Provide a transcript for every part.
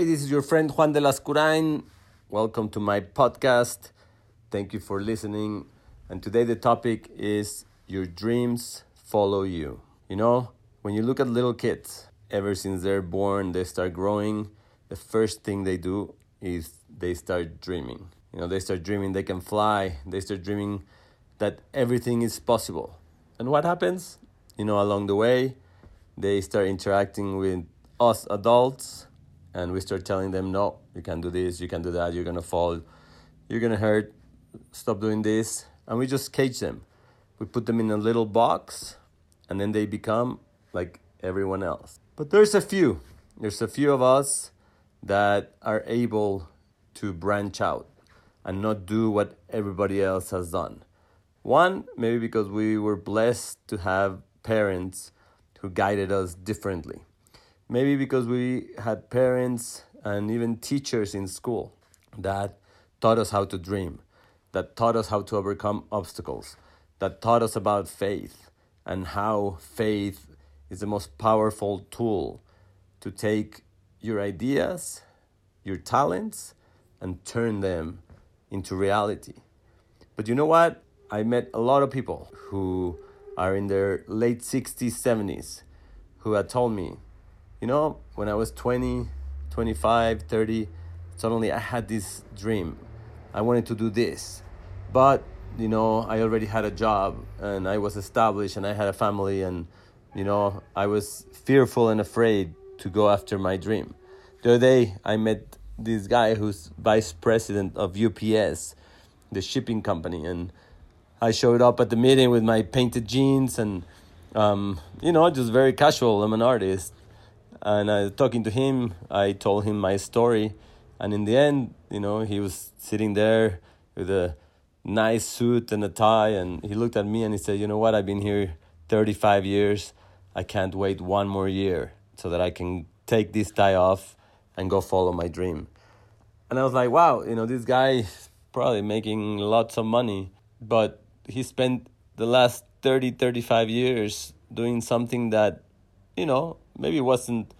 Hi, this is your friend Juan de Lascurain. Welcome to my podcast. Thank you for listening. And today the topic is Your Dreams Follow You. You know, when you look at little kids, ever since they're born, they start growing, the first thing they do is they start dreaming. You know, they start dreaming they can fly, they start dreaming that everything is possible. And what happens? You know, along the way, they start interacting with us adults and we start telling them no you can't do this you can't do that you're gonna fall you're gonna hurt stop doing this and we just cage them. We put them in a little box and then they become like everyone else. But there's a few there's a few of us that are able to branch out and not do what everybody else has done. One maybe because we were blessed to have parents who guided us differently Maybe because we had parents and even teachers in school that taught us how to dream, that taught us how to overcome obstacles, that taught us about faith and how faith is the most powerful tool to take your ideas, your talents, and turn them into reality. But you know what? I met a lot of people who are in their late 60s, 70s who had told me, you know, when I was 20, 25, 30, suddenly I had this dream. I wanted to do this. But, you know, I already had a job and I was established and I had a family and, you know, I was fearful and afraid to go after my dream. The other day, I met this guy who's vice president of UPS, the shipping company, and I showed up at the meeting with my painted jeans and, um, you know, just very casual. I'm an artist and uh, talking to him, I told him my story, and in the end, you know, he was sitting there with a nice suit and a tie, and he looked at me and he said, "You know what? I've been here 35 years. I can't wait one more year so that I can take this tie off and go follow my dream." And I was like, "Wow, you know, this guy is probably making lots of money, but he spent the last 30, 35 years doing something that, you know, maybe it wasn't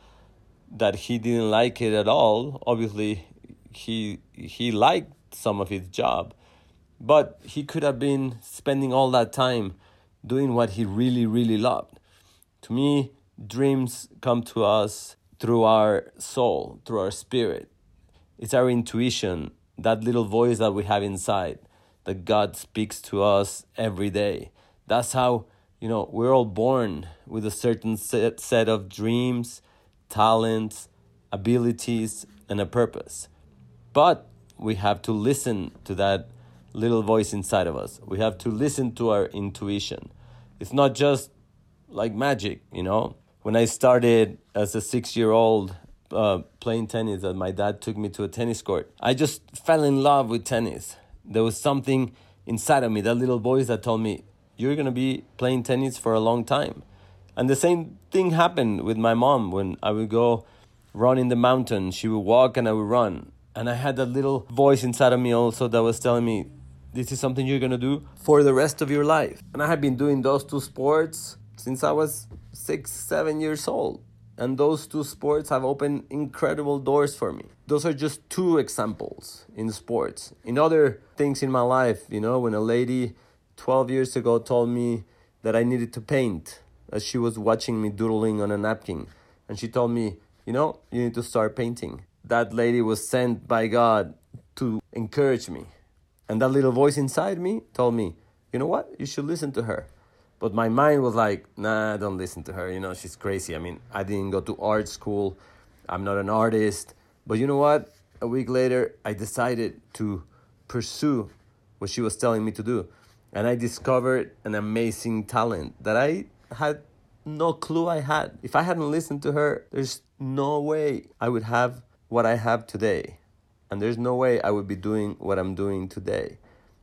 that he didn't like it at all. Obviously, he he liked some of his job, but he could have been spending all that time doing what he really really loved. To me, dreams come to us through our soul, through our spirit. It's our intuition, that little voice that we have inside, that God speaks to us every day. That's how you know, we're all born with a certain set, set of dreams, talents, abilities, and a purpose. But we have to listen to that little voice inside of us. We have to listen to our intuition. It's not just like magic, you know. When I started as a six year old uh, playing tennis, and my dad took me to a tennis court, I just fell in love with tennis. There was something inside of me, that little voice that told me, you're going to be playing tennis for a long time. And the same thing happened with my mom when I would go run in the mountain. She would walk and I would run. And I had that little voice inside of me also that was telling me, this is something you're going to do for the rest of your life. And I have been doing those two sports since I was six, seven years old. And those two sports have opened incredible doors for me. Those are just two examples in sports. In other things in my life, you know, when a lady 12 years ago told me that I needed to paint as she was watching me doodling on a napkin. And she told me, you know, you need to start painting. That lady was sent by God to encourage me. And that little voice inside me told me, you know what, you should listen to her. But my mind was like, nah, don't listen to her. You know, she's crazy. I mean, I didn't go to art school, I'm not an artist. But you know what? A week later, I decided to pursue what she was telling me to do and I discovered an amazing talent that I had no clue I had. If I hadn't listened to her, there's no way I would have what I have today. And there's no way I would be doing what I'm doing today.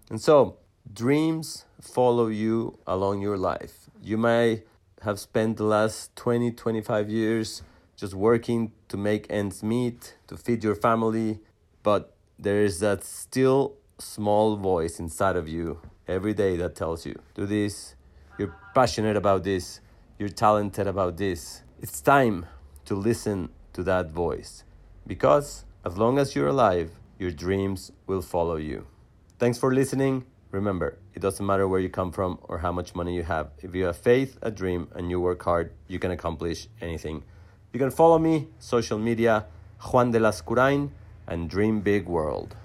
And so, dreams follow you along your life. You may have spent the last 20, 25 years just working to make ends meet, to feed your family, but there is that still small voice inside of you every day that tells you, do this, you're passionate about this, you're talented about this. It's time to listen to that voice. Because as long as you're alive, your dreams will follow you. Thanks for listening. Remember, it doesn't matter where you come from or how much money you have. If you have faith, a dream, and you work hard, you can accomplish anything. You can follow me, social media, Juan de Lascurain, and Dream Big World.